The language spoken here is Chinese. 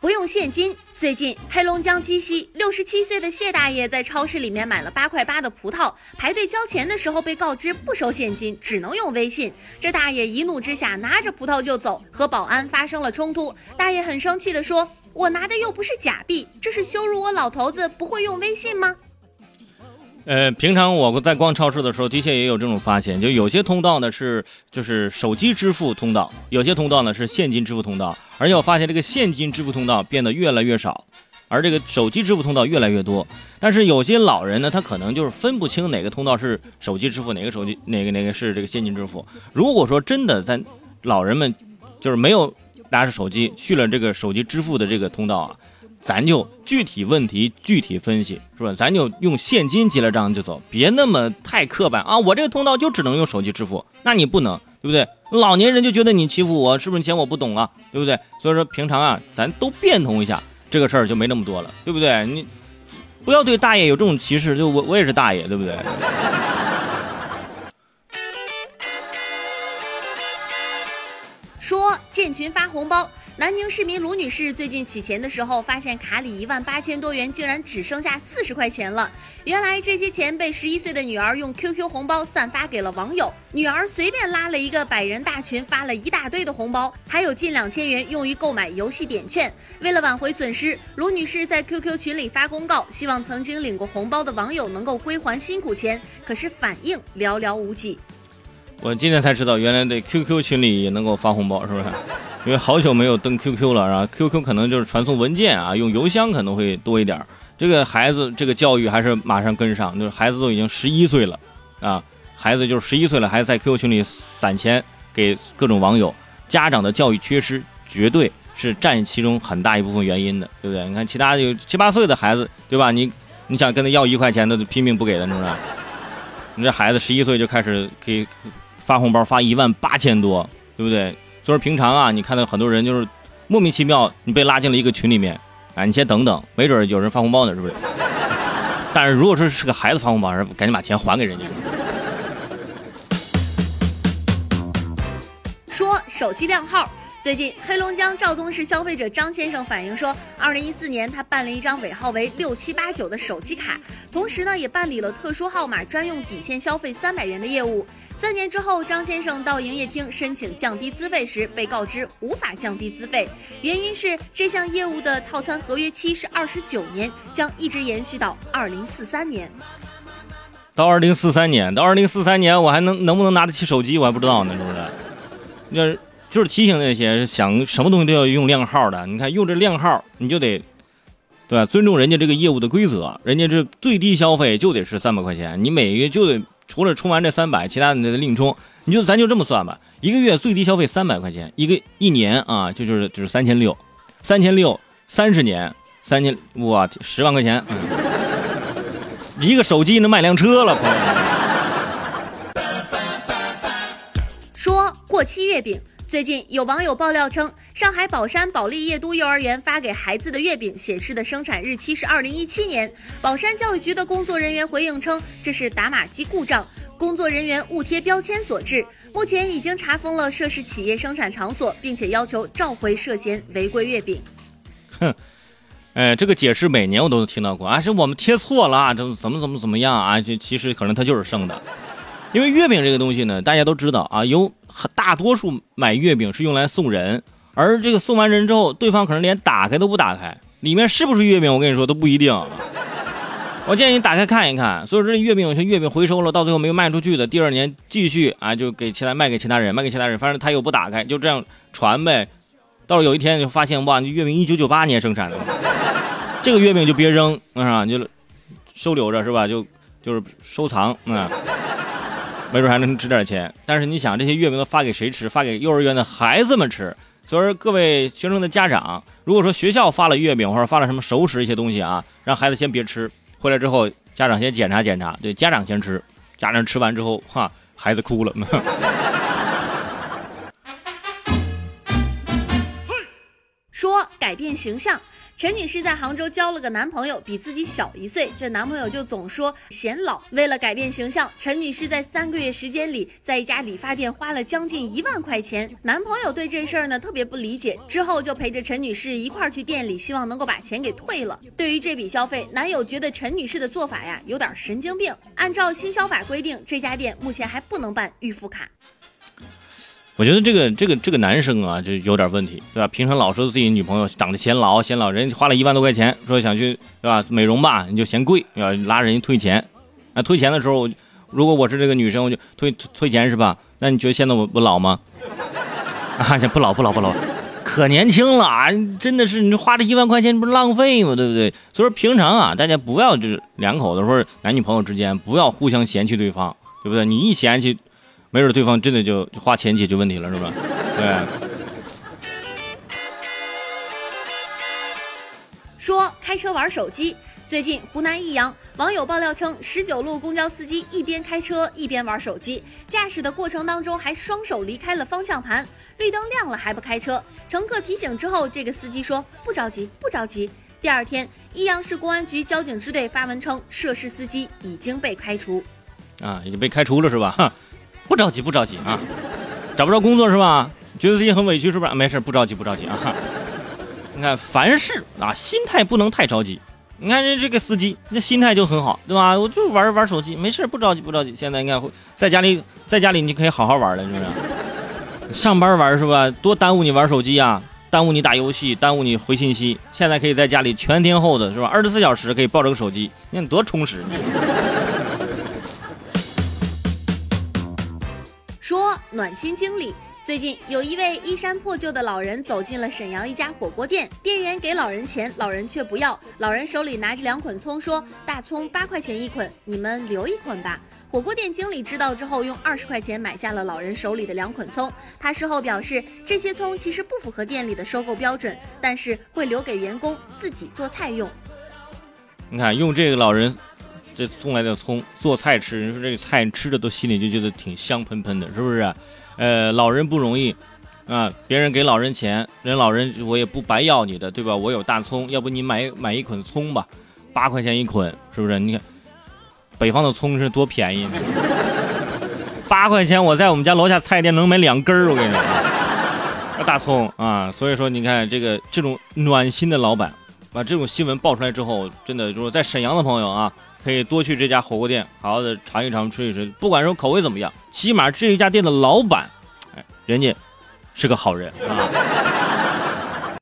不用现金。最近，黑龙江鸡西六十七岁的谢大爷在超市里面买了八块八的葡萄，排队交钱的时候被告知不收现金，只能用微信。这大爷一怒之下拿着葡萄就走，和保安发生了冲突。大爷很生气的说：“我拿的又不是假币，这是羞辱我老头子不会用微信吗？”呃，平常我在逛超市的时候，的确也有这种发现，就有些通道呢是就是手机支付通道，有些通道呢是现金支付通道，而且我发现这个现金支付通道变得越来越少，而这个手机支付通道越来越多。但是有些老人呢，他可能就是分不清哪个通道是手机支付，哪个手机哪个哪个是这个现金支付。如果说真的在老人们就是没有拿着手机去了这个手机支付的这个通道啊。咱就具体问题具体分析，是吧？咱就用现金结了账就走，别那么太刻板啊！我这个通道就只能用手机支付，那你不能，对不对？老年人就觉得你欺负我，是不是嫌我不懂啊？对不对？所以说平常啊，咱都变通一下，这个事儿就没那么多了，对不对？你不要对大爷有这种歧视，就我我也是大爷，对不对？说建群发红包。南宁市民卢女士最近取钱的时候，发现卡里一万八千多元竟然只剩下四十块钱了。原来这些钱被十一岁的女儿用 QQ 红包散发给了网友，女儿随便拉了一个百人大群，发了一大堆的红包，还有近两千元用于购买游戏点券。为了挽回损失，卢女士在 QQ 群里发公告，希望曾经领过红包的网友能够归还辛苦钱，可是反应寥寥无几。我今天才知道，原来这 QQ 群里也能够发红包，是不是？因为好久没有登 QQ 了，然后 QQ 可能就是传送文件啊，用邮箱可能会多一点。这个孩子这个教育还是马上跟上，就是孩子都已经十一岁了，啊，孩子就是十一岁了，还在 QQ 群里散钱给各种网友，家长的教育缺失绝对是占其中很大一部分原因的，对不对？你看其他有七八岁的孩子，对吧？你你想跟他要一块钱，他都拼命不给的，是不是？你这孩子十一岁就开始给。发红包发一万八千多，对不对？所以平常啊，你看到很多人就是莫名其妙，你被拉进了一个群里面，啊，你先等等，没准有人发红包呢，是不是？但是如果说是个孩子发红包，赶紧把钱还给人家。说手机靓号。最近，黑龙江肇东市消费者张先生反映说，二零一四年他办了一张尾号为六七八九的手机卡，同时呢，也办理了特殊号码专用底线消费三百元的业务。三年之后，张先生到营业厅申请降低资费时，被告知无法降低资费，原因是这项业务的套餐合约期是二十九年，将一直延续到二零四三年。到二零四三年，到二零四三年，我还能能不能拿得起手机，我还不知道呢，是不是？那。就是提醒那些想什么东西都要用靓号的，你看用这靓号，你就得，对吧？尊重人家这个业务的规则，人家这最低消费就得是三百块钱，你每月就得除了充完这三百，其他的你得另充。你就咱就这么算吧，一个月最低消费三百块钱，一个一年啊，就就是就是三千六，三千六三十年，三千我十万块钱，一个手机能买辆车了，朋友。说过期月饼。最近有网友爆料称，上海宝山保利夜都幼儿园发给孩子的月饼显示的生产日期是二零一七年。宝山教育局的工作人员回应称，这是打码机故障，工作人员误贴标签所致。目前已经查封了涉事企业生产场所，并且要求召回涉嫌违规月饼。哼，哎，这个解释每年我都听到过啊，是我们贴错了啊，这怎么怎么怎么样啊？就其实可能它就是剩的，因为月饼这个东西呢，大家都知道啊，有。大多数买月饼是用来送人，而这个送完人之后，对方可能连打开都不打开，里面是不是月饼，我跟你说都不一定。我建议你打开看一看。所以说这月饼有些月饼回收了，到最后没有卖出去的，第二年继续啊，就给其他卖给其他人，卖给其他人，反正他又不打开，就这样传呗。到了有一天就发现哇，月饼一九九八年生产的，这个月饼就别扔，是吧？就收留着是吧？就就是收藏啊。没准还能值点钱，但是你想，这些月饼都发给谁吃？发给幼儿园的孩子们吃。所以说，各位学生的家长，如果说学校发了月饼或者发了什么熟食一些东西啊，让孩子先别吃，回来之后家长先检查检查，对，家长先吃，家长吃完之后，哈，孩子哭了。说改变形象。陈女士在杭州交了个男朋友，比自己小一岁，这男朋友就总说显老。为了改变形象，陈女士在三个月时间里，在一家理发店花了将近一万块钱。男朋友对这事儿呢特别不理解，之后就陪着陈女士一块儿去店里，希望能够把钱给退了。对于这笔消费，男友觉得陈女士的做法呀有点神经病。按照新消法规定，这家店目前还不能办预付卡。我觉得这个这个这个男生啊，就有点问题，对吧？平常老说自己女朋友长得显老，显老，人花了一万多块钱，说想去，对吧？美容吧，你就嫌贵，要拉人家退钱。那退钱的时候，如果我是这个女生，我就退退钱是吧？那你觉得现在我不老吗？啊，不老不老不老，可年轻了啊！真的是，你花这一万块钱不是浪费吗？对不对？所以说平常啊，大家不要就是两口子或者男女朋友之间不要互相嫌弃对方，对不对？你一嫌弃。没准对方真的就花钱解决问题了，是吧？对。说开车玩手机，最近湖南益阳网友爆料称，十九路公交司机一边开车一边玩手机，驾驶的过程当中还双手离开了方向盘，绿灯亮了还不开车。乘客提醒之后，这个司机说不着急，不着急。第二天，益阳市公安局交警支队发文称，涉事司机已经被开除。啊，已经被开除了是吧？不着急，不着急啊！找不着工作是吧？觉得自己很委屈是不是？没事，不着急，不着急啊！你看，凡事啊，心态不能太着急。你看这这个司机，那心态就很好，对吧？我就玩玩手机，没事，不着急，不着急。现在你看，在家里，在家里你可以好好玩了，是不是？上班玩是吧？多耽误你玩手机啊，耽误你打游戏，耽误你回信息。现在可以在家里全天候的是吧？二十四小时可以抱着个手机，你看多充实。暖心经历，最近有一位衣衫破旧的老人走进了沈阳一家火锅店，店员给老人钱，老人却不要。老人手里拿着两捆葱，说：“大葱八块钱一捆，你们留一捆吧。”火锅店经理知道之后，用二十块钱买下了老人手里的两捆葱。他事后表示，这些葱其实不符合店里的收购标准，但是会留给员工自己做菜用。你看，用这个老人。这送来的葱做菜吃，你说这个菜吃的都心里就觉得挺香喷喷的，是不是？呃，老人不容易啊，别人给老人钱，人老人我也不白要你的，对吧？我有大葱，要不你买买一捆葱吧，八块钱一捆，是不是？你看北方的葱是多便宜，八块钱我在我们家楼下菜店能买两根儿，我跟你说，大葱啊，所以说你看这个这种暖心的老板，把这种新闻爆出来之后，真的就是在沈阳的朋友啊。可以多去这家火锅店，好好的尝一尝、吃一吃。不管说口味怎么样，起码这一家店的老板，哎，人家是个好人啊。